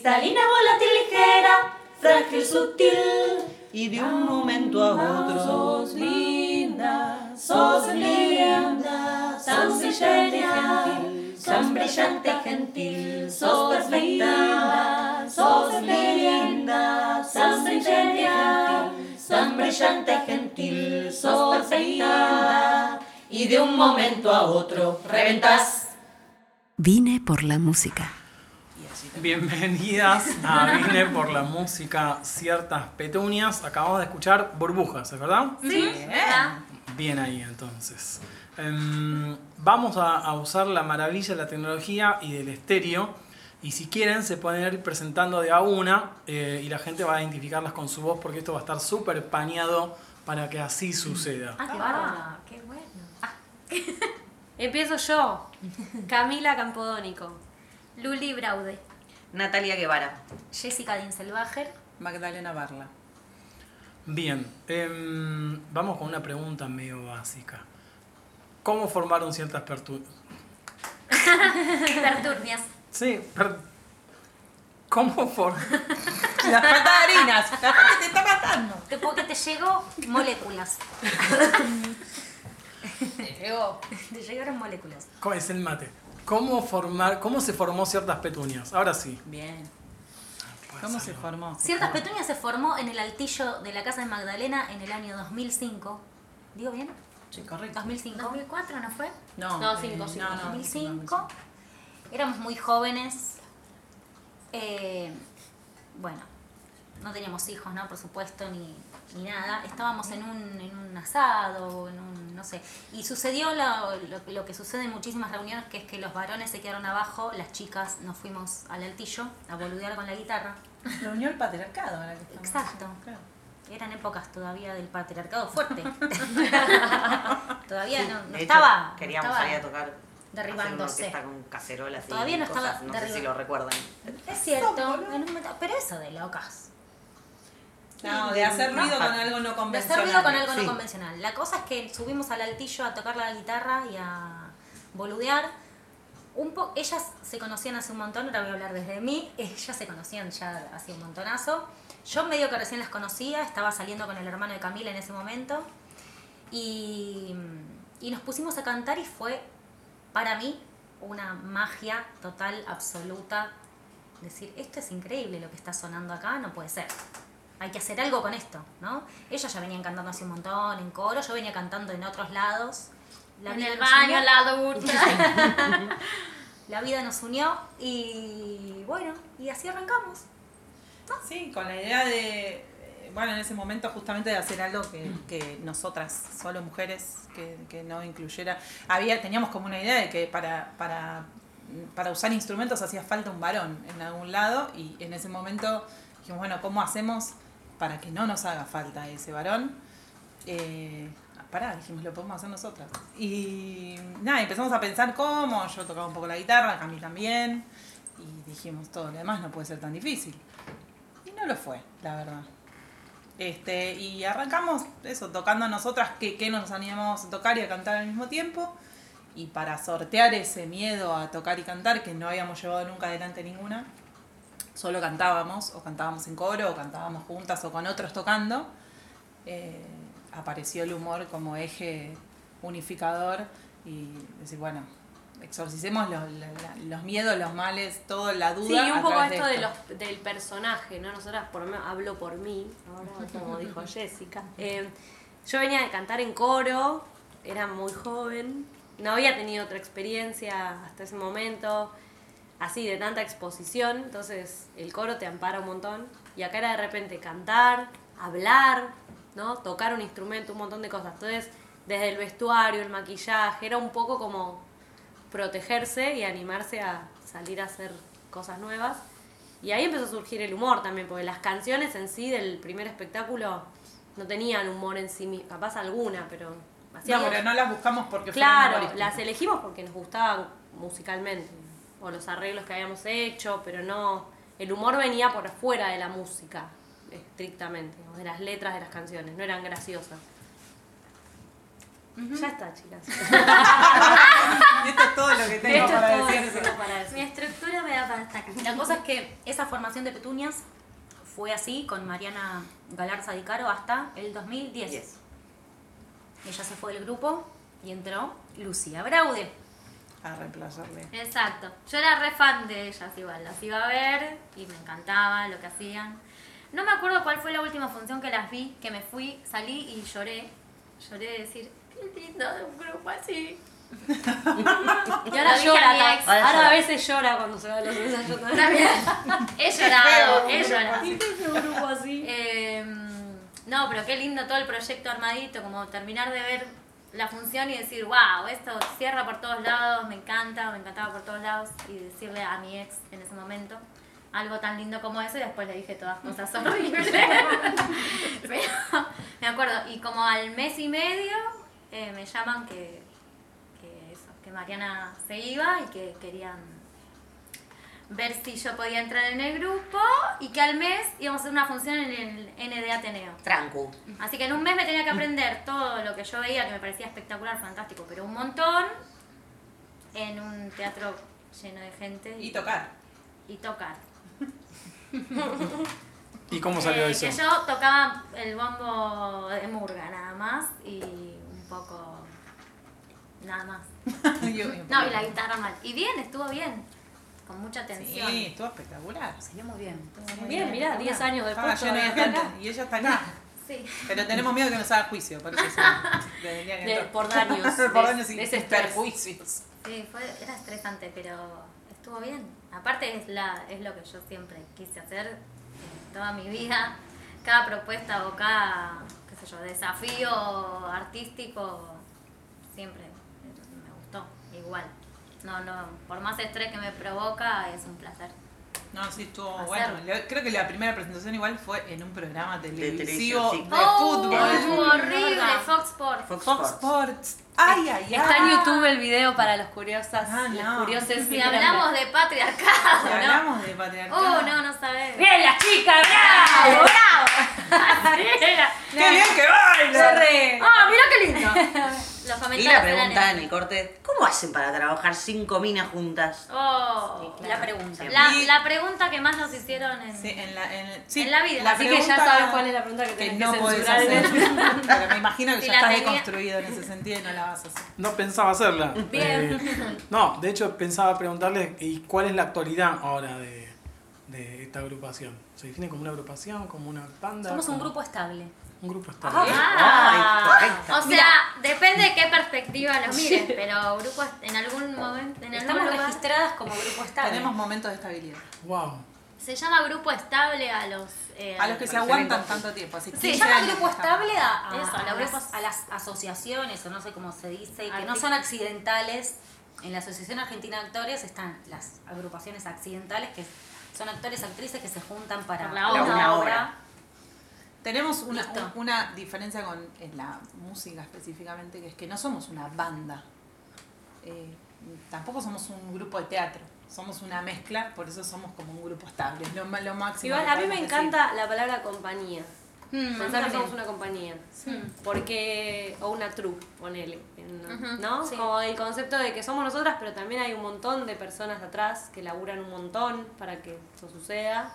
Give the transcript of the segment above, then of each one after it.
Cristalina, volátil, ligera, frágil, sutil. Y de un momento a otro, Sos linda, sos linda, tan brillante y gentil, tan brillante y gentil, sos perfecta, sos linda, tan brillante y gentil, tan brillante y gentil, sos perfecta, y de un momento a otro reventas. Vine por la música. Bienvenidas a Vine por la música Ciertas Petunias. Acabamos de escuchar Burbujas, ¿es verdad? Sí, Bien ahí entonces. Em, vamos a, a usar la maravilla de la tecnología y del estéreo. Y si quieren, se pueden ir presentando de a una eh, y la gente va a identificarlas con su voz porque esto va a estar súper paneado para que así suceda. Ah, qué. Qué bueno. Ah. Empiezo yo. Camila Campodónico. Luli Braude. Natalia Guevara. Jessica Dinselbacher. Magdalena Barla. Bien, em, vamos con una pregunta medio básica. ¿Cómo formaron ciertas pertu... Perturbias. Sí, per- ¿Cómo for... La falta de harinas, la te está matando. Te- Porque te llegó moléculas. Te llegó. Te llegaron moléculas. ¿Cómo es el mate? ¿Cómo formar, cómo se formó ciertas petunias? Ahora sí. Bien. ¿Cómo se formó? Ciertas Petunias se formó en el altillo de la casa de Magdalena en el año 2005. ¿Digo bien? Sí, correcto. 2005. 2004 ¿no fue? No, No, eh, 5, no, no, 2005. Éramos muy jóvenes. Eh, bueno, no teníamos hijos, ¿no? Por supuesto, ni, ni nada. Estábamos en un, en un asado, en un, no sé. Y sucedió lo, lo- lo que sucede en muchísimas reuniones, que es que los varones se quedaron abajo, las chicas nos fuimos al altillo a boludear con la guitarra. Reunió el patriarcado ahora que estamos. Exacto. Claro. Eran épocas todavía del patriarcado fuerte. todavía no, no De hecho, estaba. no queríamos estaba- salir a tocar. derribándose. orquesta con cacerolas y Todavía no cosas, estaba no sé si lo recuerdan. Es cierto, en un momento- pero eso de locas. No, de hacer ruido con algo no De convencional. hacer ruido con algo Sí. no convencional. La cosa es que subimos al altillo a tocar la guitarra y a boludear. Un po ellas se conocían hace un montón, ahora voy a hablar desde mí. Ellas se conocían ya hace un montonazo. Yo medio que recién las conocía, estaba saliendo con el hermano de Camila en ese momento. Y, y nos pusimos a cantar y fue para mí una magia total, absoluta. Decir, esto es increíble lo que está sonando acá, no puede ser. Hay que hacer algo con esto, ¿no? Ellas ya venían cantando hace un montón en coro, yo venía cantando en otros lados. La en vida el baño, unió. al lado ducha. La vida nos unió y bueno, y así arrancamos. Sí, con la idea de, bueno, en ese momento justamente de hacer algo que, que nosotras, solo mujeres, que, que no incluyera, había, teníamos como una idea de que para, para, para usar instrumentos hacía falta un varón en algún lado y en ese momento dijimos, bueno, ¿cómo hacemos para que no nos haga falta ese varón? Eh, pará, dijimos, lo podemos hacer nosotras. Y nada, empezamos a pensar cómo, yo tocaba un poco la guitarra, Cami también, y dijimos, todo lo demás no puede ser tan difícil. Y no lo fue, la verdad. Este, y arrancamos eso, tocando nosotras que, que nos animamos a tocar y a cantar al mismo tiempo. Y para sortear ese miedo a tocar y cantar, que no habíamos llevado nunca adelante ninguna, solo cantábamos, o cantábamos en coro, o cantábamos juntas, o con otros tocando, eh, apareció el humor como eje unificador y decir, bueno, exorcicemos los, los miedos, los males, toda la duda. Sí, y un poco esto de esto. los, del personaje, ¿no? Nosotras, por, hablo por mí, ahora como dijo Jessica. Eh, yo venía de cantar en coro, era muy joven, no había tenido otra experiencia hasta ese momento. Así de tanta exposición, entonces el coro te ampara un montón. Y acá era de repente cantar, hablar, ¿no? Tocar un instrumento, un montón de cosas. Entonces, desde el vestuario, el maquillaje, era un poco como protegerse y animarse a salir a hacer cosas nuevas. Y ahí empezó a surgir el humor también, porque las canciones en sí del primer espectáculo no tenían humor en sí mismas, capaz alguna, pero No, hacíamos... pero no las buscamos porque Claro, las elegimos porque nos gustaban musicalmente, o los arreglos que habíamos hecho, pero no, el humor venía por fuera de la música, estrictamente, o de las letras de las canciones, no eran graciosas. Ya está, chicas. Esto es todo lo que tengo Esto es para todo decir. lo que tengo para decir. Mi estructura me da para estar. La cosa es que esa formación de petunias fue así con Mariana Galarza Di Caro hasta el 2010. Yes. Ella se fue del grupo y entró Lucía Braude. A reemplazarle. Exacto. Yo era re fan de ellas igual, las iba a ver y me encantaba lo que hacían. No me acuerdo cuál fue la última función que las vi, que me fui, salí y lloré. Lloré de decir, qué lindo de un grupo así. Y ahora llora, a ex. ahora Ahora a veces llora cuando se va a los ensayos también. También. He llorado, he llorado. un grupo así. Eh, no, pero qué lindo todo el proyecto armadito, como terminar de ver la función y decir, wow, esto cierra por todos lados, me encanta, me encantaba por todos lados, y decirle a mi ex en ese momento algo tan lindo como eso, y después le dije todas cosas horribles. pero me acuerdo, y como al mes y medio eh, me llaman que, que, eso, que Mariana se iba y que querían ver si yo podía entrar en el grupo y que al mes íbamos a hacer una función en el ND Ateneo. Trancu. Así que en un mes me tenía que aprender todo lo que yo veía, que me parecía espectacular, fantástico, pero un montón, en un teatro lleno de gente Y tocar. y tocar. ¿Y cómo salió Eh, eso? Que yo tocaba el bombo de Murga nada más y un poco... nada más. Yo- No, y la guitarra mal. Y bien, estuvo bien, con mucha Sí, atención. estuvo espectacular. Salió muy bien. Bien, mirá, 10 años después. todavía está acá. y ella está acá. Sí. Pero tenemos miedo que nos haga juicio, por eso sí. De- por daños, por daños y perjuicios. Sí, fue, era estresante, pero estuvo bien. Aparte es, la, es lo que yo siempre quise hacer en toda mi vida. Cada propuesta o cada, qué sé yo, desafío artístico, siempre me gustó, igual. No, no, por más estrés que me provoca, es un placer. No, sí, estuvo Hacer. bueno. Le- Creo que la primera presentación igual fue en un programa televisivo televisión, de, sí. ¡Oh! fútbol. Estuvo horrible. Fox Sports. Fox Fox Sports. Sports. Ay, ay, ay. Está en YouTube el video para los curiosas. Ah, los no. curiosos Si hablamos de patriarcado, ¿no? Hablamos de patriarcado. Oh, no, no sabés. ¡Bien, las chicas! ¡Bravo! ¡Bravo! ¡Qué bien que baila! ¡Ah, mira qué lindo! Los Y la pregunta en el corte, ¿cómo hacen para trabajar cinco minas juntas? Oh, La pregunta. la, pregunta que más nos hicieron en... Sí, en la, en, sí, En la vida. La Así que ya sabes cuál es la pregunta que que tenés no que censurar hacer. Pero me imagino que Si ya estás tenía- deconstruido en ese sentido y no la vas a hacer. No pensaba hacerla. Bien. Eh, no, de hecho pensaba preguntarles ¿y cuál es la actualidad ahora de, de esta agrupación? ¿Se define como una agrupación, como una banda? Somos un grupo estable. Un grupo estable. Ah, Ay, correcto. o sea, depende de qué perspectiva lo mires, pero grupos en algún momento, en algún Estamos lugar, registradas como grupo estable. Tenemos momentos de estabilidad. Wow. se llama grupo estable a los... eh, A los que se aguantan tanto tiempo. Así Se 15 llama grupo estable a, a- Eso, a los las, grupos- a las asociaciones, o no sé cómo se dice, que no son accidentales. En la Asociación Argentina de Actores están las agrupaciones accidentales, que son actores, actrices que se juntan para Por la una obra. obra. obra. Tenemos una, Listo. una diferencia con en la música específicamente, que es que no somos una banda. Eh, tampoco somos un grupo de teatro. Somos una mezcla, por eso somos como un grupo estable. Es lo, lo máximo. Igual a mí me podemos encanta la palabra compañía. Mm, Pensar que somos una compañía. Porque, o una troupe, ponele. en- Ujú, ¿No? sí. Como el concepto de que somos nosotras, pero también hay un montón de personas atrás que laburan un montón para que eso suceda.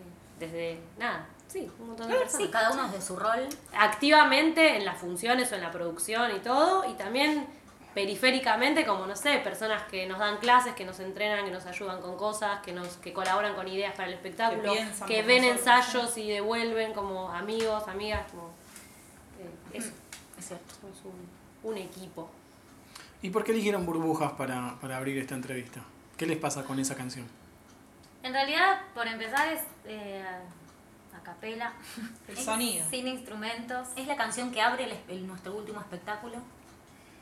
Eh, Desde, nada, sí, un montón de personas. Sí, cada uno desde su rol. activamente en las funciones o en la producción y todo, y también periféricamente como, no sé, personas que nos dan clases, que nos entrenan, que nos ayudan con cosas, que nos que colaboran con ideas para el espectáculo, Que ven nosotros, ensayos y devuelven como amigos, amigas, como... eh, eso, Es cierto. somos un, un equipo. ¿Y por qué eligieron burbujas para, para abrir esta entrevista? ¿Qué les pasa con esa canción? En realidad, por empezar, es eh, a capela. El sonido. Sin instrumentos. Es la canción que abre el, el- nuestro último espectáculo.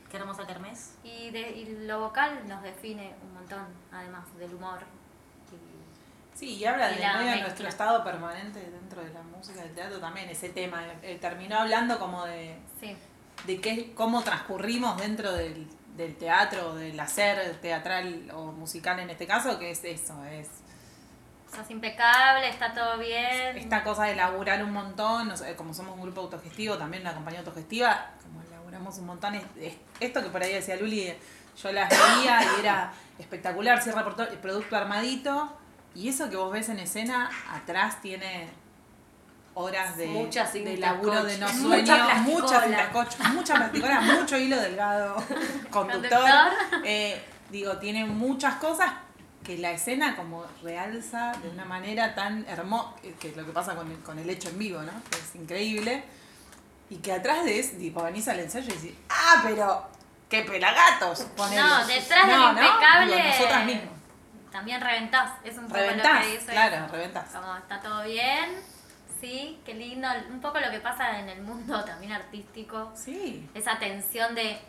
Qué hermosa kermés. Y, de, y lo vocal nos define un montón, además del humor. Y- Sí, y habla Y de, medio nuestro estado permanente dentro de la música del teatro también, ese tema. eh, terminó hablando como de, sí. de qué, cómo transcurrimos dentro del, del teatro, del hacer teatral o musical en este caso, que es eso, es Sos impecable, está todo bien. esta cosa de laburar un montón, o sea, como somos un grupo autogestivo, también una compañía autogestiva, como laburamos un montón, es, es- esto que por ahí decía Luli, yo las veía y era espectacular, cierra por todo, el producto armadito, y eso que vos ves en escena, atrás tiene horas de, Mucha cinta de laburo de no sueño, Mucha plasticola. mucha plasticola, mucho hilo delgado, conductor, Conductor. eh, digo, tiene muchas cosas que la escena como realza de una manera tan hermosa, que es lo que pasa con el, con el hecho en vivo, ¿no? Que es increíble. Y que atrás de eso, tipo, venís al ensayo y decís, ah, pero, qué pelagatos. ponele". No, detrás No, del impecable. Digo, nosotras mismas. También reventás. Es un poco lo que dice. claro, reventás. Como está todo bien. Sí, qué lindo. Un poco lo que pasa en el mundo también artístico. Sí. esa tensión de,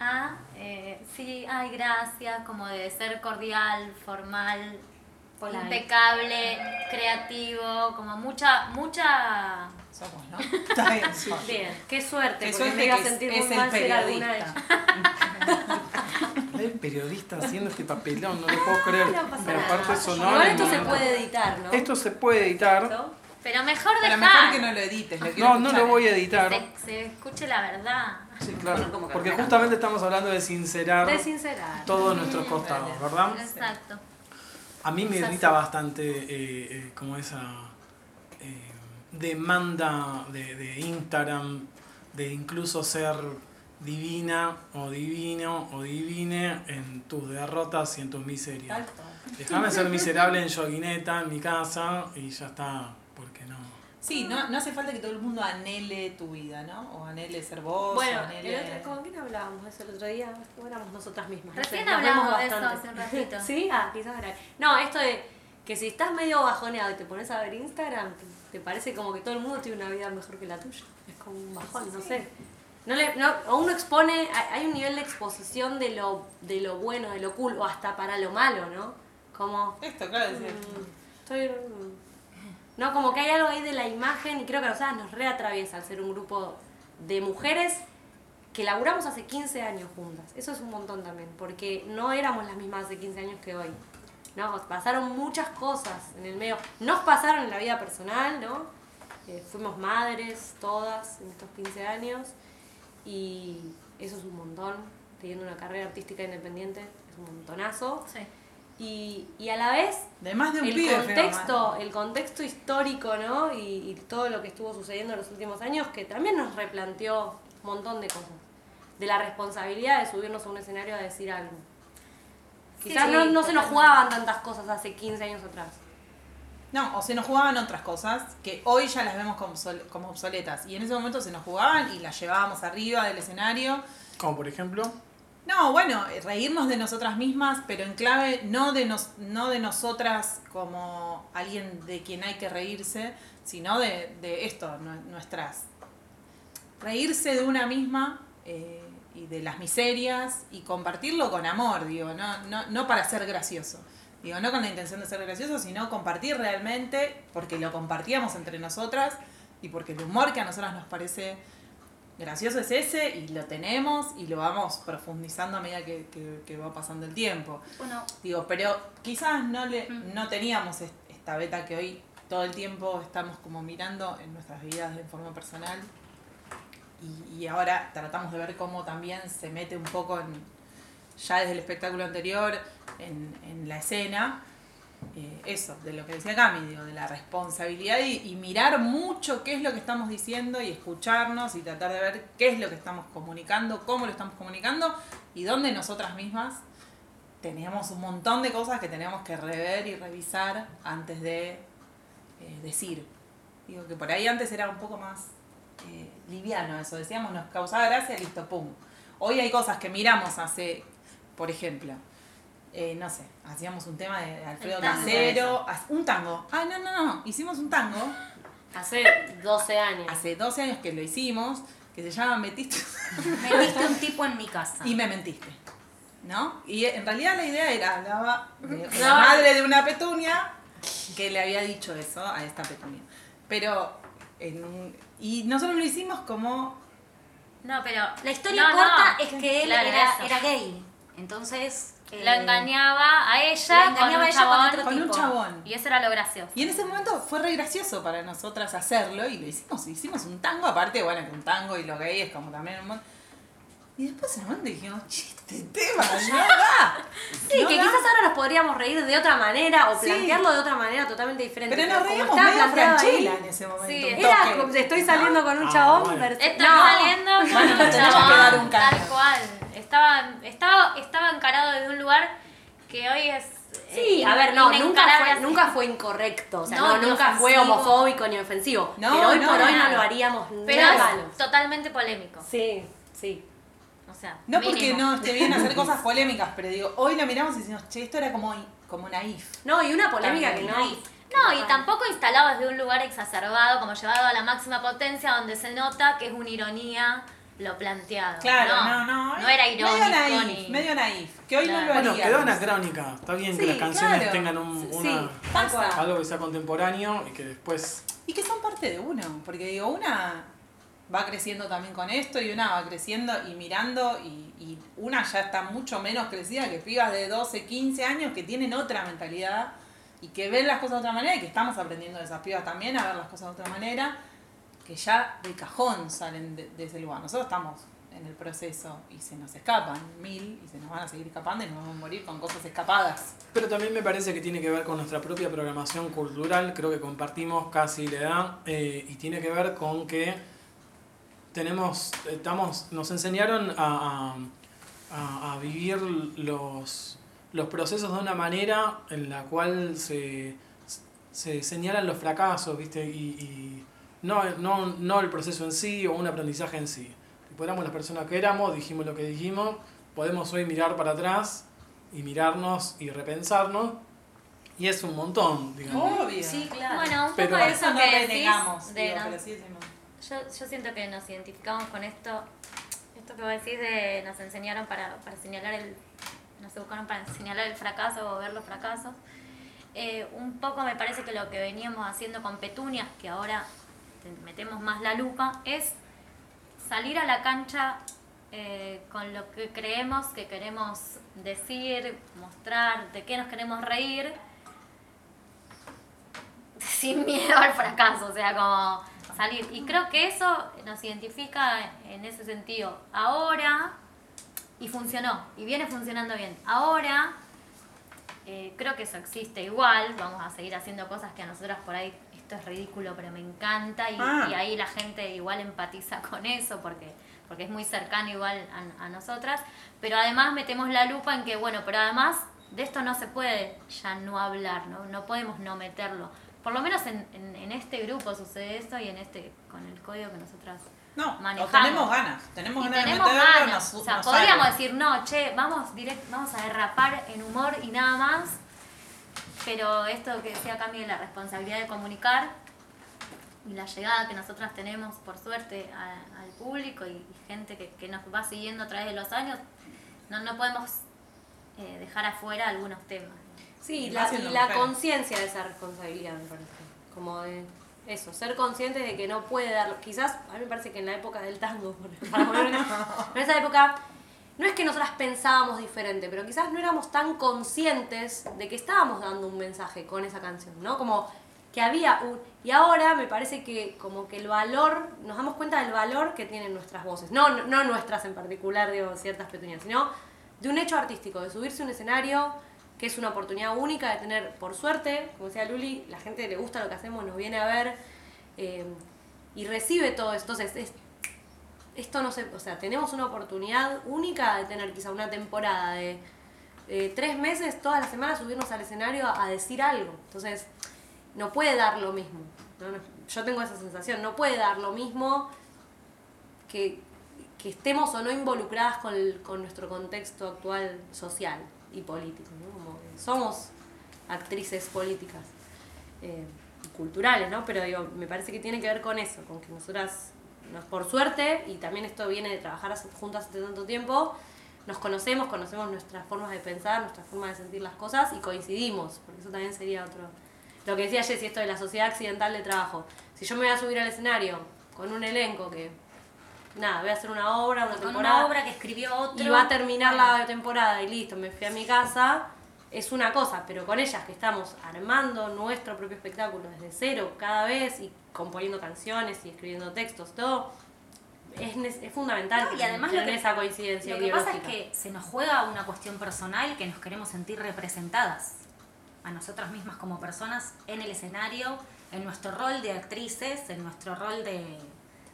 ah, eh, sí, ay, gracias, como de ser cordial, formal, Polite. impecable, creativo, como mucha, mucha... Somos, ¿no? Está bien. somos. Bien, qué suerte, Qué porque suerte me iba a que es- sentir es muy el mal ser alguna de periodista. ellas. El periodista haciendo este papelón, no lo puedo creer. No pasa Pero aparte sonora. Igual esto se no- puede editar, ¿no? Esto se puede editar. Pero mejor Pero dejar mejor que no lo edites. Lo quiero No, no escuchar. lo voy a editar. se, se escuche la verdad. Sí, claro. Como Porque justamente estamos hablando de sincerar De sincerar. todos nuestros costados, ¿verdad? Exacto. A mí me irrita bastante eh, eh, como esa eh, demanda de, de Instagram de incluso ser divina o divino o divine en tus derrotas y en tus miserias. Déjame ser miserable en yoguineta en mi casa y ya está. Sí, no, no hace falta que todo el mundo anhele tu vida, ¿no? O anhele ser vos, Bueno, o anhele... el otro, ¿con quién hablábamos eso el otro día? O éramos nosotras mismas. no Recién sé, nos hablamos vemos de eso bastante. hace un ratito. ¿Sí? Ah, quizás era. No, esto de que si estás medio bajoneado y te pones a ver Instagram, te, parece como que todo el mundo tiene una vida mejor que la tuya. Es como un bajón, no sé. No le, no, o uno expone, hay hay un nivel de exposición de lo, de lo bueno, de lo cool, o hasta para lo malo, ¿no? Como, Esto, claro, es mm, estoy... mm, No, como que hay algo ahí de la imagen y creo que a nosotras nos reatraviesa al ser un grupo de mujeres que laburamos hace 15 años juntas. Eso es un montón también, porque no éramos las mismas hace 15 años que hoy. ¿no? Pasaron muchas cosas en el medio. Nos pasaron en la vida personal, ¿no? Eh, fuimos madres todas en estos 15 años y eso es un montón. Teniendo una carrera artística independiente es un montonazo. Sí. Y, y a la vez De más de un el pibe contexto, el contexto histórico, ¿no? Y, y todo lo que estuvo sucediendo en los últimos años, que también nos replanteó un montón de cosas. De la responsabilidad de subirnos a un escenario a decir algo. Quizás Sí, no, no se nos jugaban tantas cosas hace 15 años atrás. No, o se nos jugaban otras cosas que hoy ya las vemos como obsoletas. Y en ese momento se nos jugaban y las llevábamos arriba del escenario. Como por ejemplo, No, bueno, reírnos de nosotras mismas, pero en clave no de, nos, no de nosotras como alguien de quien hay que reírse, sino de, de esto, nue- nuestras. Reírse de una misma eh, y de las miserias y compartirlo con amor, digo, no, no, no para ser gracioso. Digo, no con la intención de ser gracioso, sino compartir realmente, porque lo compartíamos entre nosotras y porque el humor que a nosotras nos parece gracioso es ese y lo tenemos y lo vamos profundizando a medida que, que- que va pasando el tiempo. Bueno, Digo, pero quizás no, le, no teníamos est- esta beta que hoy todo el tiempo estamos como mirando en nuestras vidas de forma personal y, y ahora tratamos de ver cómo también se mete un poco en, ya desde el espectáculo anterior en, en la escena. Eh, eso, de lo que decía Cami, digo, de la responsabilidad y, mirar mucho qué es lo que estamos diciendo y escucharnos y tratar de ver qué es lo que estamos comunicando, cómo lo estamos comunicando y dónde nosotras mismas tenemos un montón de cosas que tenemos que rever y revisar antes de eh, decir. Digo que por ahí antes era un poco más eh, liviano eso, decíamos, nos causaba gracia, listo, pum. Hoy hay cosas que miramos hace, por ejemplo, eh, no sé, hacíamos un tema de Alfredo tango. Casero, un tango. Ah, no, no, no, hicimos un tango Hace 12 años. hace 12 años que lo hicimos, que se llama Metiste Metiste un tipo en mi casa. y me mentiste. ¿No? Y en realidad la idea era, hablaba de No. la madre de una petunia que le había dicho eso a esta petunia. Pero, en un- y nosotros lo hicimos como No, pero. La historia no, corta no. es que él Claro, era, eso. era gay. Entonces. Lo eh, engañaba a ella la con engañaba un a ella con chabón. otro con un tipo. chabón. Y eso era lo gracioso. Y en ese momento fue re gracioso para nosotras hacerlo y lo hicimos. Hicimos un tango, aparte, bueno, que un tango y lo gay es como también un Y después en un momento dijimos, che, este tema no da. Sí, No que da. quizás ahora nos podríamos reír de otra manera o Sí. plantearlo de otra manera totalmente diferente. Pero nos como reíamos estaba medio franchela en ese momento. Sí, un Era toque. como, estoy saliendo con un Ah, chabón. bueno. vers- Estoy no. saliendo con Bueno, un nos chabón, Tal cual. Estaba, estaba, estaba encarado desde un lugar que hoy es. Sí, eh, a ver, no, nunca fue, nunca fue incorrecto. O sea, No, nunca fue ofensivo. homofóbico ni ofensivo. No, pero hoy no, por hoy no lo haríamos Pero nada es totalmente polémico. Sí, sí. O sea, No porque no esté bien hacer cosas polémicas, pero digo, hoy lo miramos y decimos, che, esto era como, como naif. No, y una polémica que no. No, y tampoco instalado desde un lugar exacerbado, como llevado a la máxima potencia, donde se nota que es una ironía lo planteado. Claro, no, no. No era irónico Medio naif, ni. medio naif. Que hoy Claro. no lo Bueno, haríamos. quedó anacrónica. Está bien que las canciones claro. tengan un, una, Sí, algo que sea contemporáneo y que después. Y que son parte de uno, porque digo, una va creciendo también con esto y una va creciendo y mirando y, y una ya está mucho menos crecida que pibas de 12, 15 años que tienen otra mentalidad y que ven las cosas de otra manera y que estamos aprendiendo de esas pibas también a ver las cosas de otra manera, que ya de cajón salen de, ese lugar. Nosotros estamos en el proceso y se nos escapan mil y se nos van a seguir escapando y nos vamos a morir con cosas escapadas. Pero también me parece que tiene que ver con nuestra propia programación cultural, creo que compartimos casi la edad, eh, y tiene que ver con que tenemos, estamos, nos enseñaron a, a- vivir los, los procesos de una manera en la cual se, se señalan los fracasos, ¿viste? Y no, no, no el proceso en sí o un aprendizaje en sí. Tipo, éramos las personas que éramos, dijimos lo que dijimos, podemos hoy mirar para atrás y mirarnos y repensarnos, y es un montón, digamos. Obvio. Sí, claro. Bueno, un Pero- poco de eso no que decís, de digo, no- pero sí decimos. Yo, yo siento que nos identificamos con esto, esto que vos decís de nos enseñaron para, para señalar el, nos educaron para señalar el fracaso o ver los fracasos. Eh, un poco me parece que lo que veníamos haciendo con Petunia, que ahora metemos más la lupa, es salir a la cancha eh, con lo que creemos que queremos decir, mostrar, de qué nos queremos reír, sin miedo al fracaso, o sea, como salir. Y creo que eso nos identifica en ese sentido. Ahora, y funcionó, y viene funcionando bien. Ahora, eh, creo que eso existe igual, vamos a seguir haciendo cosas que a nosotras por ahí, esto es ridículo, pero me encanta, y, Ah. y ahí la gente igual empatiza con eso, porque porque es muy cercano igual a, a nosotras, pero además metemos la lupa en que, bueno, pero además de esto no se puede ya no hablar, no, no podemos no meterlo. Por lo menos en, en, en este grupo sucede esto y en este, con el código que nosotras No, o manejamos. tenemos ganas, tenemos Y ganas tenemos de meterlo, ganas. nos- o sea, podríamos sale. decir, no, che, vamos, direct, vamos a derrapar en humor y nada más. Pero esto que decía Cami de la responsabilidad de comunicar y la llegada que nosotras tenemos, por suerte, a- al público y, y gente que, que nos va siguiendo a través de los años, no, no podemos eh, dejar afuera algunos temas. Sí, Y la, y la conciencia de esa responsabilidad, me parece. Como de eso, ser consciente de que no puede darlo. Quizás, a mí me parece que en la época del tango, por- para poner- en esa época, no es que nosotras pensábamos diferente, pero quizás no éramos tan conscientes de que estábamos dando un mensaje con esa canción, ¿no? Como que había un... Y ahora me parece que como que el valor, nos damos cuenta del valor que tienen nuestras voces. No, no, nuestras en particular, digo, ciertas petuñas, sino de un hecho artístico, de subirse a un escenario, que es una oportunidad única de tener, por suerte, como decía Luli, la gente le gusta lo que hacemos, nos viene a ver eh, y recibe todo esto. Entonces, es- esto no se, o sea, tenemos una oportunidad única de tener quizá una temporada de eh, tres meses, todas las semanas subirnos al escenario a, decir algo. Entonces, no puede dar lo mismo. Yo tengo esa sensación, no puede dar lo mismo que, estemos o no involucradas con, nuestro contexto actual social. y políticos, ¿no? Somos actrices políticas, eh, culturales, ¿no? Pero digo, me parece que tiene que ver con eso, con que nosotras, nos, por suerte, y también esto viene de trabajar juntas hace tanto tiempo, nos conocemos, conocemos nuestras formas de pensar, nuestras formas de sentir las cosas y coincidimos, porque eso también sería otro... Lo que decía Jessy, esto de la sociedad accidental de trabajo. Si yo me voy a subir al escenario con un elenco que, nada, voy a hacer una obra, una Con temporada, una obra que escribió otro. y va a terminar la temporada y listo, me fui a mi casa, es una cosa, pero con ellas que estamos armando nuestro propio espectáculo desde cero cada vez y componiendo canciones y escribiendo textos, todo, es, es fundamental No, y además lo tener que- esa coincidencia Lo que pasa es que se nos juega una cuestión personal que nos queremos sentir representadas a nosotras mismas como personas en el escenario, en nuestro rol de actrices, en nuestro rol de,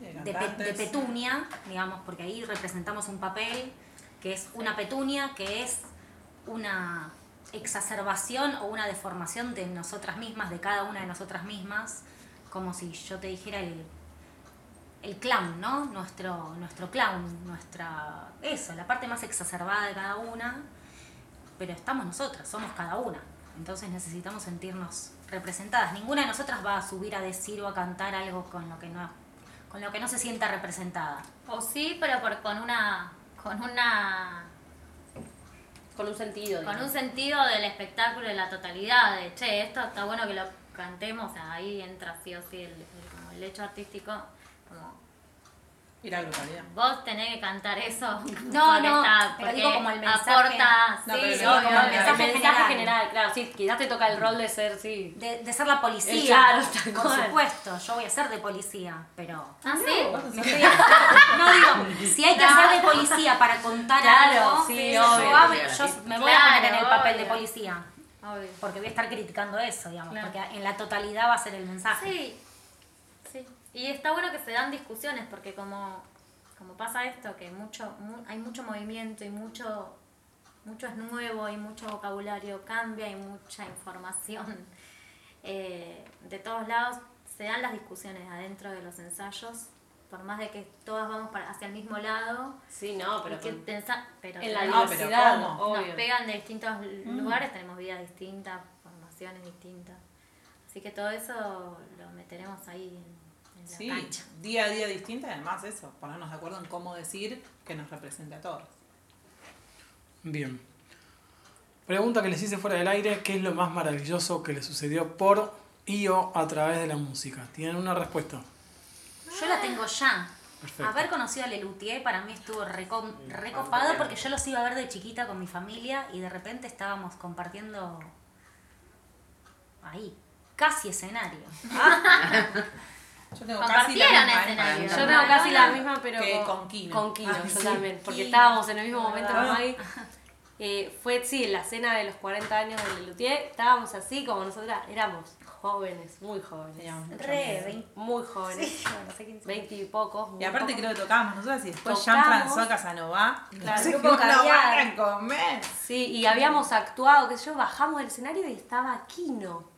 De de, pe- cantantes. de petunia, digamos, porque ahí representamos un papel que es una petunia, que es una exacerbación o una deformación de nosotras mismas, de cada una de nosotras mismas, como si yo te dijera el, el clown, ¿no? Nuestro, nuestro clown, nuestra. Eso, la parte más exacerbada de cada una. Pero estamos nosotras, somos cada una. Entonces necesitamos sentirnos representadas. Ninguna de nosotras va a subir a decir o a cantar algo con lo que no, con lo que no se sienta representada. O sí, pero por, con una. con una. Con un sentido. con un sentido del espectáculo de la totalidad, de che, esto está bueno que lo cantemos, o sea, ahí entra sí o sí el, el- como el hecho artístico, como Ir a la localidad. vos tenés que cantar eso. No, no, está- pero digo como el mensaje- Aporta, No, sí, digo como el el mensaje, general. general. claro, sí, quizás te toca el rol de ser, sí. De, de ser la policía. Eh, claro, por cual. supuesto, yo voy a ser de policía, pero. ¿Ah, sí? No, estoy- no, digo, si hay que hacer de policía para contar Claro, algo, sí, yo, obvio. hablo- yo me voy a Claro, poner en el papel de obvio. policía. Obvio. Porque voy a estar criticando eso, digamos, Claro. porque en la totalidad va a ser el mensaje. Sí, sí. Y está bueno que se dan discusiones porque como, como pasa esto, que mucho, mu- hay mucho movimiento y mucho, mucho es nuevo y mucho vocabulario cambia y mucha información eh, de todos lados, se dan las discusiones adentro de los ensayos, por más de que todas vamos para, hacia el mismo lado. Sí, no, pero que con- tensa- pero en la diversidad, nos obvio. pegan de distintos lugares, tenemos vidas distintas, formaciones distintas. Así que todo eso lo meteremos ahí en, en la Sí, cancha. día a día distinta y además eso, ponernos de acuerdo en cómo decir que nos represente a todos. Bien. Pregunta que les hice fuera del aire, ¿qué es lo más maravilloso que les sucedió por y o a través de la música? ¿Tienen una respuesta? Yo la tengo ya. Perfecto. Haber conocido a Lelutier para mí estuvo reco- recopado porque yo los iba a ver de chiquita con mi familia y de repente estábamos compartiendo ahí, casi escenario. Yo tengo casi la Compartieron misma, ¿eh? escenario. Yo tengo casi la misma, pero Que con Kino. Con Kino, Ah, yo sí. también. Porque Kino. estábamos en el mismo momento con Ah. Maggie. Eh, fue, sí, en la cena de los 40 años de Lelutier. Estábamos así como nosotras éramos jóvenes, muy jóvenes. Re, vein- Muy jóvenes. sí, 20 y pocos. Y aparte pocos. creo que tocábamos nosotras y después. Jean-François Casanova. Claro, no grupo no caviar. van a comer. Sí, y habíamos actuado, que yo bajamos del escenario y estaba Kino.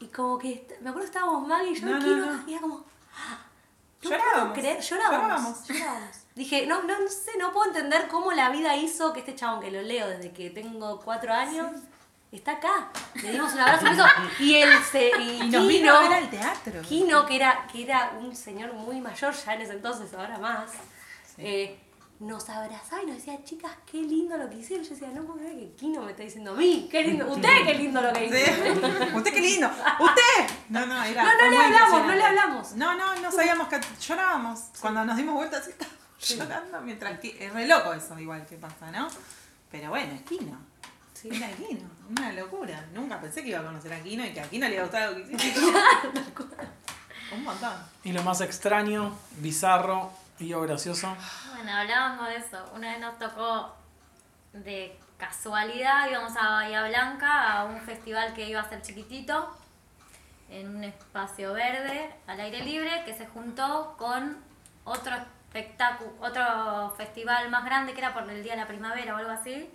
Y como que, me acuerdo que estábamos Maggie y yo No, y no, Kino, no. y era como, ¡ah! no Llorábamos, llorábamos, llorábamos. llorábamos. Dije, no, no, no sé, no puedo entender cómo la vida hizo que este chabón que lo leo desde que tengo cuatro años está acá. Le dimos un abrazo y él se, y, Y nos vino Kino, a ver al teatro. Kino, que era, que era un señor muy mayor ya en ese entonces, ahora más, eh, nos abrazaba y nos decía, chicas, qué lindo lo que hicieron. Yo decía, no puedo creer que Kino me está diciendo a mí, qué lindo, usted qué lindo lo que Sí. hicieron. Usted qué lindo. Usted. No, no, era. No, no le hablamos, no le hablamos. No, no, no sabíamos que llorábamos. Cuando nos dimos vueltas llorando mientras que es re loco eso igual que pasa, ¿no? Pero bueno, es Kino. Sí. Era Kino, una locura. Nunca pensé que iba a conocer a Kino y que a Kino le iba a gustar lo que hiciste. Un montón. ¿Y lo más extraño, bizarro y o gracioso? Bueno, hablábamos de eso. Una vez nos tocó de casualidad, íbamos a Bahía Blanca a un festival que iba a ser chiquitito, en un espacio verde, al aire libre, que se juntó con otro espectáculo, otro festival más grande que era por el Día de la Primavera o algo así,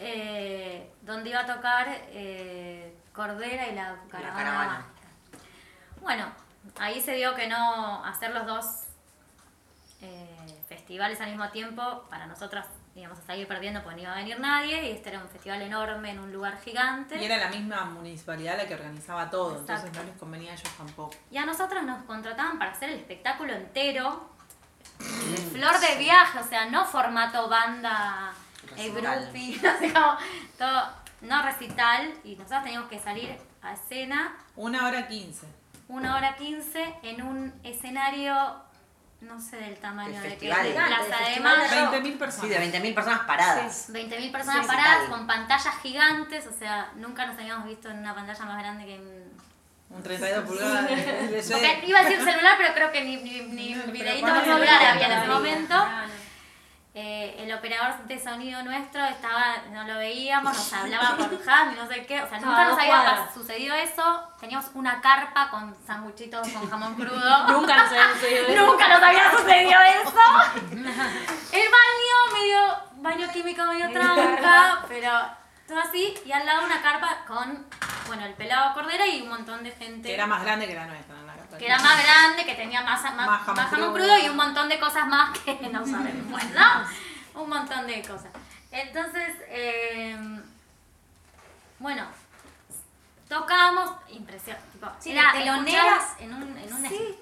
eh, donde iba a tocar eh, Cordera y la Caravana. Bueno, ahí se dio que no hacer los dos festivales al mismo tiempo para nosotras íbamos a salir perdiendo porque no iba a venir nadie y este era un festival enorme en un lugar gigante. Y era la misma municipalidad la que organizaba todo, Exacto. entonces no les convenía a ellos tampoco. Y a nosotros nos contrataban para hacer el espectáculo entero, de flor de viaje, o sea, no formato banda, eh, groupie, no sé cómo, todo, no recital, y nosotros teníamos que salir a escena Una hora quince. una hora quince en un escenario, no sé del tamaño De de, qué, festival. Plaza De de de Mayo. 20.000 personas. Sí, de 20.000 personas paradas. 20.000 personas Sí, paradas sí. con pantallas gigantes, o sea, nunca nos habíamos visto en una pantalla más grande que en... Un 32 pulgadas. de- de- de- Porque iba a decir celular, pero creo que ni, ni, ni No, videíto video. había en ese No, momento. no, no. Eh, el operador de sonido nuestro estaba, no lo veíamos, nos hablaba por ham y no sé qué, o sea, nunca No, nos no había sucedido eso. Teníamos una carpa con sanguchitos con jamón crudo. Nunca nos había sucedido eso. Nunca nos había sucedido eso. El baño, medio baño químico, medio tranca, pero todo así. Y al lado una carpa con, bueno, el pelado cordera y un montón de gente. Que era más grande que la nuestra. Que era más grande, que tenía más, más, Más más jamón crudo. crudo y un montón de cosas más que no sabemos, pues, ¿no? Un montón de cosas. Entonces, eh, bueno, tocamos, impresión, tipo, Sí, era de teloneras. en un, en un Sí,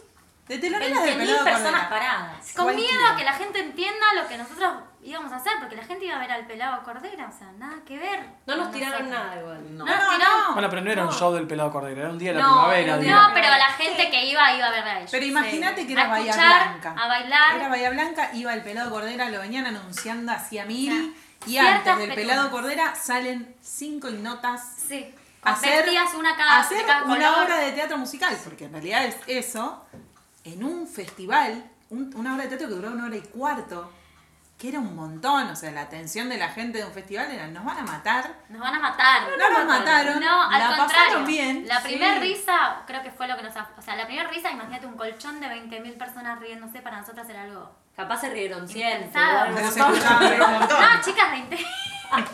De teloneras de 20.000 pelado personas paradas. con Cualquiera. miedo a que la gente entienda lo que nosotros íbamos a hacer, porque la gente iba a ver al pelado Cordera, o sea, nada que ver. No nos tiraron nosotros. nada igual. No, No, nos tiraron. Bueno, pero no era un show del pelado cordero, era un día de la No, primavera. digo. día No, pero la gente que iba, iba a ver a ellos. Pero imagínate Sí. que era A Bahía escuchar, Blanca. a bailar. Era Bahía Blanca, iba el pelado Cordera, lo venían anunciando hacia Miri. y ciertas antes del pelado. Cordera salen cinco ignotas Sí, hacer, una cada, hacer cada una obra de teatro musical. Porque en realidad es eso, en un festival, un- una obra de teatro que duró una hora y cuarto. Que era un montón, o sea, la atención de la gente de un festival era, nos van a matar. Nos van a matar. No nos mataron, No, al la contrario. pasaron bien. La primera Sí. risa, creo que fue lo que nos... O sea, la primera risa, imagínate un colchón de 20.000 personas riéndose, para nosotras era algo... Capaz se rieron 100. Impensado. Pero igual, se escuchaba un montón. No, chicas, 20. No,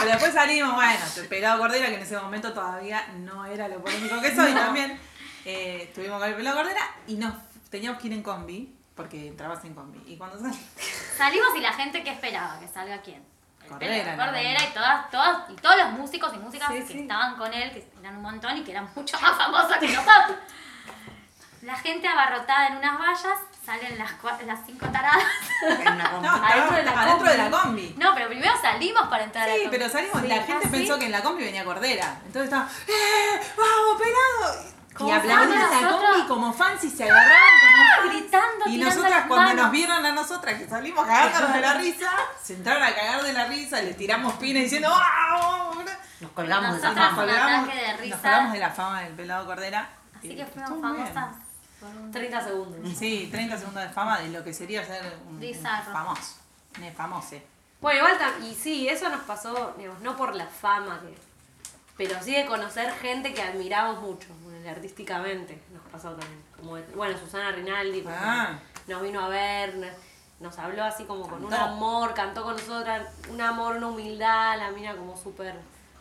pero después salimos, bueno, el pelado Cordera, que en ese momento todavía no era lo polémico que soy también. Eh, estuvimos con el pelado Cordera y nos teníamos que ir en combi, porque entrabas en combi. Y cuando salimos, Salimos y la gente que esperaba que salga quién. El Cordera, Cordera y todas, todas, y todos los músicos y músicas Sí, que sí. estaban con él, que eran un montón y que eran mucho más famosos que nosotros. La gente abarrotada en unas vallas, salen las, las cinco taradas. En una combi. no, adentro de la, adentro de la combi. No, pero primero salimos para entrar a la Sí, combi. pero salimos, Sí, la gente ¿ah, pensó sí? que en la combi venía Cordera. Entonces estaba, ¡eh! ¡Vamos, pelado! Y ¿Cómo aplaudían la nosotros? combi como fans y se agarraban como Gritando, Y nosotras las cuando manos. nos vieron a nosotras que salimos cagándonos de la risa, se entraron a cagar de la risa, le tiramos pina diciendo ¡Ah! Nos colgamos de un ataque de risa. nos colgamos de la fama del pelado Cordera. Así que fuimos famosas por un 30 segundos. Sí, 30 segundos de fama de lo que sería ser un, un famoso. Un famoso. Bueno, igual, y sí, eso nos pasó, digamos, no por la fama, que, pero sí de conocer gente que admiramos mucho, bueno, artísticamente nos pasó también. Como, bueno, Susana Rinaldi, Ah. nos vino a ver, nos, habló así como con un amor, cantó con nosotras, un amor, una humildad, la mina como súper...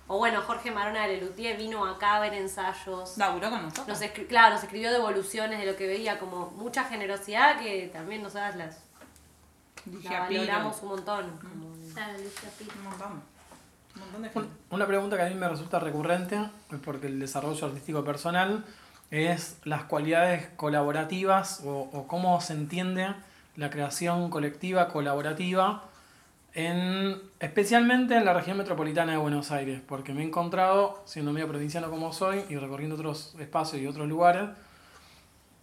O bueno, Jorge Marona de Lelutier vino acá a ver ensayos. Laburó con nosotros. Nos escri- claro, nos escribió devoluciones de lo que veía, como mucha generosidad que también nosotras las Dije la valoramos un montón. como- Claro, Lucia Pito. Un montón. Un. Una pregunta que a mí me resulta recurrente, porque el desarrollo artístico personal es las cualidades colaborativas o, o cómo se entiende la creación colectiva colaborativa, en, especialmente en la región metropolitana de Buenos Aires, porque me he encontrado, siendo medio provinciano como soy y recorriendo otros espacios y otros lugares,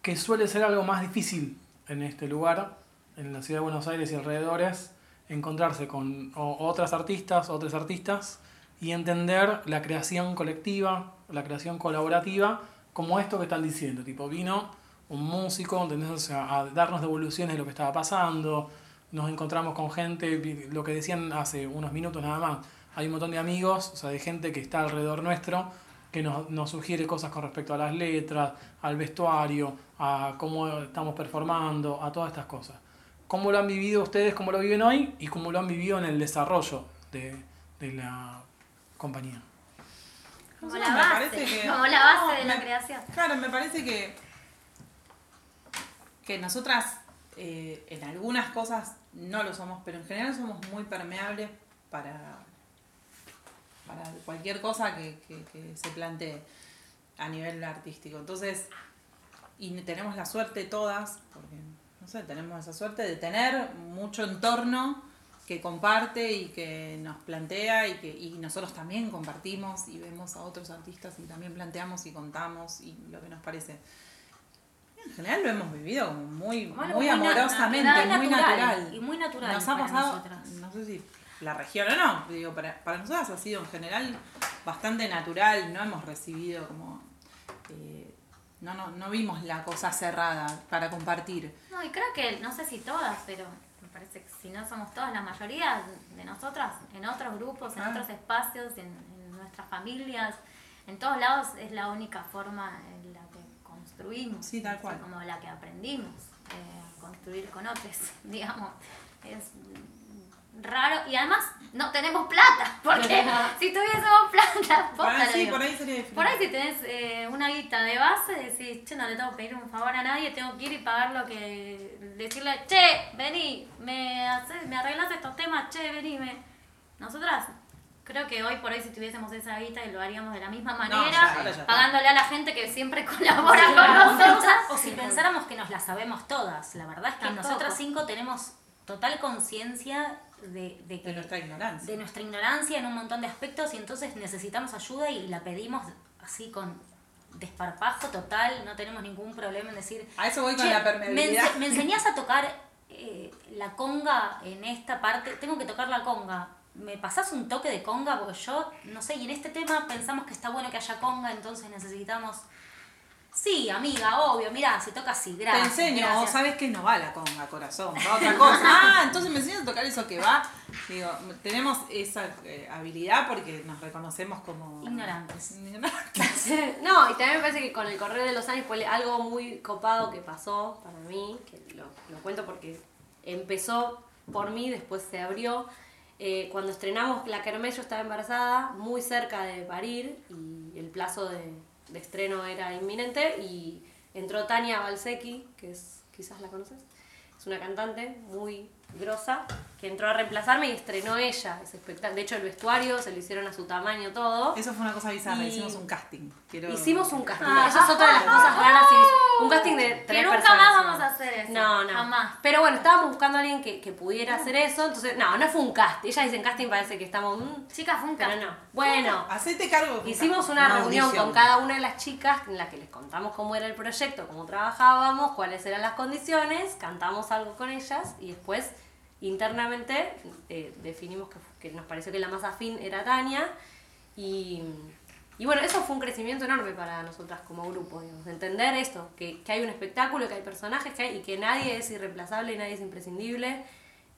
que suele ser algo más difícil en este lugar, en la ciudad de Buenos Aires y alrededores, encontrarse con otras artistas, otros artistas, y entender la creación colectiva, la creación colaborativa, como esto que están diciendo. Tipo, vino un músico, ¿entendés? O sea, a darnos devoluciones de lo que estaba pasando, nos encontramos con gente, lo que decían hace unos minutos nada más, hay un montón de amigos, o sea, de gente que está alrededor nuestro, que nos, nos sugiere cosas con respecto a las letras, al vestuario, a cómo estamos performando, a todas estas cosas. ¿Cómo lo han vivido ustedes, cómo lo viven hoy y cómo lo han vivido en el desarrollo de, de la compañía? Como No, la base, parece que- como la base No, de la me- creación. Claro, me parece que, que nosotras eh, en algunas cosas no lo somos, pero en general somos muy permeables para, para cualquier cosa que, que- que se plantee a nivel artístico. Entonces, y tenemos la suerte todas, porque, no sé, tenemos esa suerte de tener mucho entorno que comparte y que nos plantea y que y nosotros también compartimos y vemos a otros artistas y también planteamos y contamos y lo que nos parece. En general lo hemos vivido muy, Bueno, muy muy amorosamente, natural, muy natural, natural. y muy natural Nos ha pasado, nosotras. no sé si la región o no, digo, para, para nosotras ha sido en general bastante natural, no hemos recibido como... eh, no, no, no vimos la cosa cerrada para compartir. No, y creo que, no sé si todas, pero me parece que si no somos todas, la mayoría de nosotras, en otros grupos, en Ah. otros espacios, en, en nuestras familias, en todos lados, es la única forma en la que construimos. Sí, tal cual. Como la que aprendimos eh, a construir con otros, digamos. Es raro y además no tenemos plata, porque si tuviésemos plata, Por posta sí, por ahí sería difícil. Por ahí si tenés eh, una guita de base, decís, che, no le tengo que pedir un favor a nadie, tengo que ir y pagar lo que... Decirle, che, vení, me, haces, me arreglas estos temas, che, vení, me... Nosotras, creo que hoy por hoy si tuviésemos esa guita y lo haríamos de la misma manera, ya, ahora ya está. pagándole a la gente que siempre colabora con nosotros. O si pensáramos que nos las sabemos todas, la verdad es que nosotras cinco tenemos total conciencia de, de de nuestra ignorancia. de nuestra ignorancia en un montón de aspectos y entonces necesitamos ayuda y la pedimos así con desparpajo total, no tenemos ningún problema en decir, A eso voy con "Che, la me, permeabilidad. ense- me enseñás a tocar eh, la conga en esta parte, tengo que tocar la conga. ¿Me pasás un toque de conga? Porque yo, no sé, y en este tema pensamos que está bueno que haya conga, entonces necesitamos... Sí, amiga, obvio, mirá, se toca así, Te gracias. enseño, gracias". sabes que no va la conga, corazón, va otra cosa. Ah, entonces me enseñas a tocar eso que va. Digo, tenemos esa eh, habilidad porque nos reconocemos como Ignorantes. ignorantes. No, y también me parece que con el correr de los años fue algo muy copado que pasó para mí, que lo, lo cuento porque empezó por mí, después se abrió. Eh, cuando estrenamos La Kermés yo estaba embarazada, muy cerca de parir, y el plazo de, de estreno era inminente, y entró Tania Balsecki, que es, quizás la conoces, es una cantante muy grosa, que entró a reemplazarme y estrenó ella ese espectáculo. De hecho, el vestuario se lo hicieron a su tamaño todo. Eso fue una cosa bizarra, Y- hicimos un casting. Quiero- Hicimos un casting. Ah, Eso es otra de las cosas raras. y- Un casting de tres Que nunca personas. más vamos a hacer eso. No, no. Jamás. Pero bueno, estábamos buscando a alguien que, que pudiera hacer eso. Entonces, no, no fue un casting. Ellas dicen casting, parece que estamos. mm, Chicas, fue un pero casting. no. Bueno, Hacete cargo. hicimos una reunión audición. con cada una de las chicas en la que les contamos cómo era el proyecto, cómo trabajábamos, cuáles eran las condiciones, cantamos algo con ellas y después internamente eh, definimos que, que nos pareció que la más afín era Tania y, y bueno, eso fue un crecimiento enorme para nosotras como grupo, digamos, de entender esto, que, que hay un espectáculo, que hay personajes que hay, y que nadie es irreemplazable y nadie es imprescindible.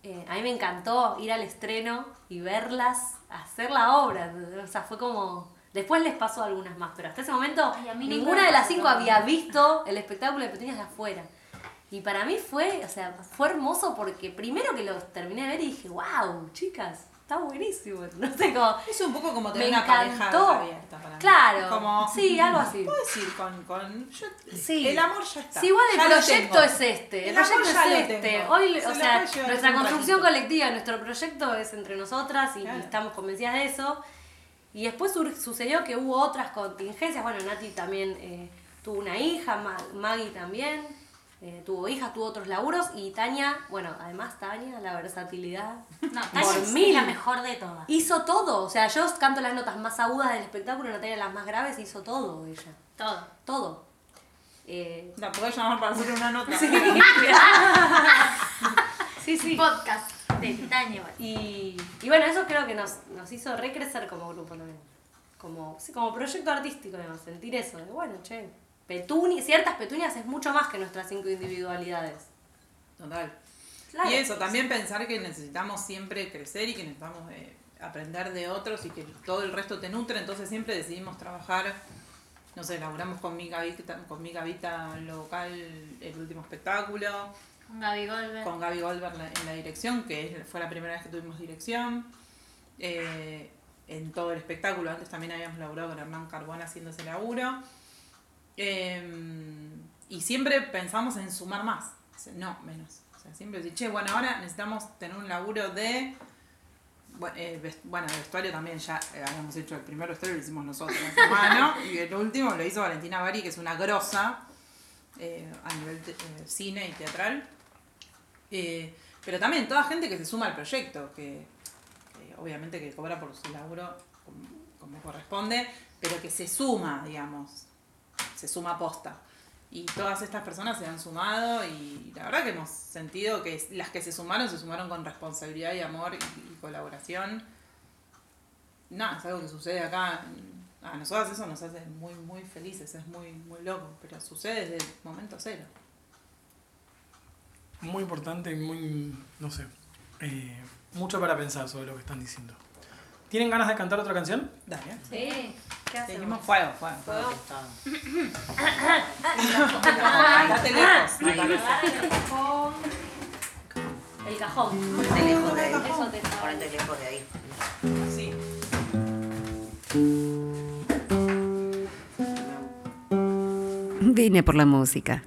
Eh, a mí me encantó ir al estreno y verlas hacer la obra, o sea, fue como... Después les pasó algunas más, pero hasta ese momento Ay, ninguna de las cinco había visto el espectáculo de Petunias de afuera. Y para mí fue, o sea, fue hermoso porque primero que lo terminé de ver y dije, wow, chicas, está buenísimo. No sé cómo. Es un poco como tener Me una pareja abierta para mí. Claro. Como, Sí, algo así. Puedes ir con. con yo- Sí. El amor ya está. Sí, igual el ya proyecto es este. El, proyecto es este. Hoy, Se o sea, nuestra construcción colectiva, nuestro proyecto es entre nosotras y, estamos convencidas de eso. Y después sucedió que hubo otras contingencias. Bueno, Nati también eh, tuvo una hija, Ma- Maggie también. Eh, tuvo hijas, tuvo otros laburos y Tania, bueno, además Tania, la versatilidad. No, Por Tania es mil. la mejor de todas. Hizo todo, o sea, yo canto las notas más agudas del espectáculo, Natalia las más graves, hizo todo ella. Todo. Todo. Eh, La podés llamar para hacer una nota. sí, sí. Podcast de Tania. Y, y bueno, eso creo que nos, nos hizo recrecer como grupo también. Como, sí, como proyecto artístico, digamos, sentir eso. De, bueno, che, petuni, ciertas petunias es mucho más que nuestras cinco individualidades. Total. Claro. Y eso, también pensar que necesitamos siempre crecer y que necesitamos eh, aprender de otros y que todo el resto te nutre, entonces siempre decidimos trabajar, no sé, laburamos con Mica Vita, con Mica Vita local el último espectáculo, Con Gaby Goldberg. con Gaby Goldberg la- en la dirección, que fue la primera vez que tuvimos dirección. Eh, en todo el espectáculo, antes también habíamos laburado con Hernán Carbón haciendo ese laburo. Eh, y siempre pensamos en sumar más. No, menos. O sea, siempre dice, che, bueno, ahora necesitamos tener un laburo de. eh, Bueno, el vestuario también ya eh, habíamos hecho el primer vestuario, lo hicimos nosotros a mano. y el último lo hizo Valentina Bari, que es una grosa eh, a nivel cine y teatral. Pero también toda gente que se suma al proyecto, que, obviamente que cobra por su laburo como corresponde, pero que se suma, digamos, se suma posta. Y todas estas personas se han sumado y la verdad que hemos sentido que las que se sumaron se sumaron con responsabilidad y amor y, colaboración. Nada, es algo que sucede acá. A nosotras eso nos hace muy, muy felices, es muy, muy loco, pero sucede desde el momento cero. Muy importante y muy, no sé, eh, mucho para pensar sobre lo que están diciendo. ¿Tienen ganas de cantar otra canción? Dale. Sí. ¿Qué hacemos? Seguimos fuego, fuego. Lejos. El cajón. Lejos de ahí. Eso te Ponete lejos de ahí. Sí. Vine por la música.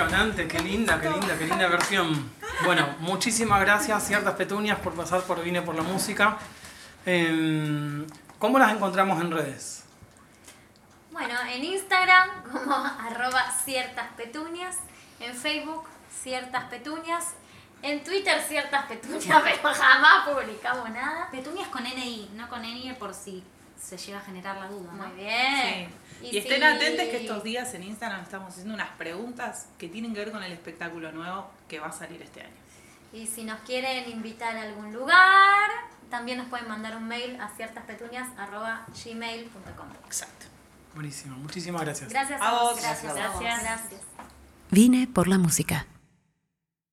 Impresionante, qué linda, qué linda, qué linda versión. Bueno, muchísimas gracias, ciertas petunias, por pasar por Vine por la Música. Em, ¿Cómo las encontramos en redes? Bueno, en Instagram como arroba ciertas petunias, en Facebook ciertas petunias, en Twitter ciertas petunias, pero jamás publicamos nada. Petunias con NI, no con NI por si se llega a generar la duda. ¿no? Muy bien. Y, estén atentos que estos días en Instagram estamos haciendo unas preguntas que tienen que ver con el espectáculo nuevo que va a salir este año. Y si nos quieren invitar a algún lugar, también nos pueden mandar un mail a ciertaspetunias.gmail.com. Exacto. Buenísimo, muchísimas gracias. Gracias A vos. Gracias. Gracias a vos. Gracias. Vine por la música.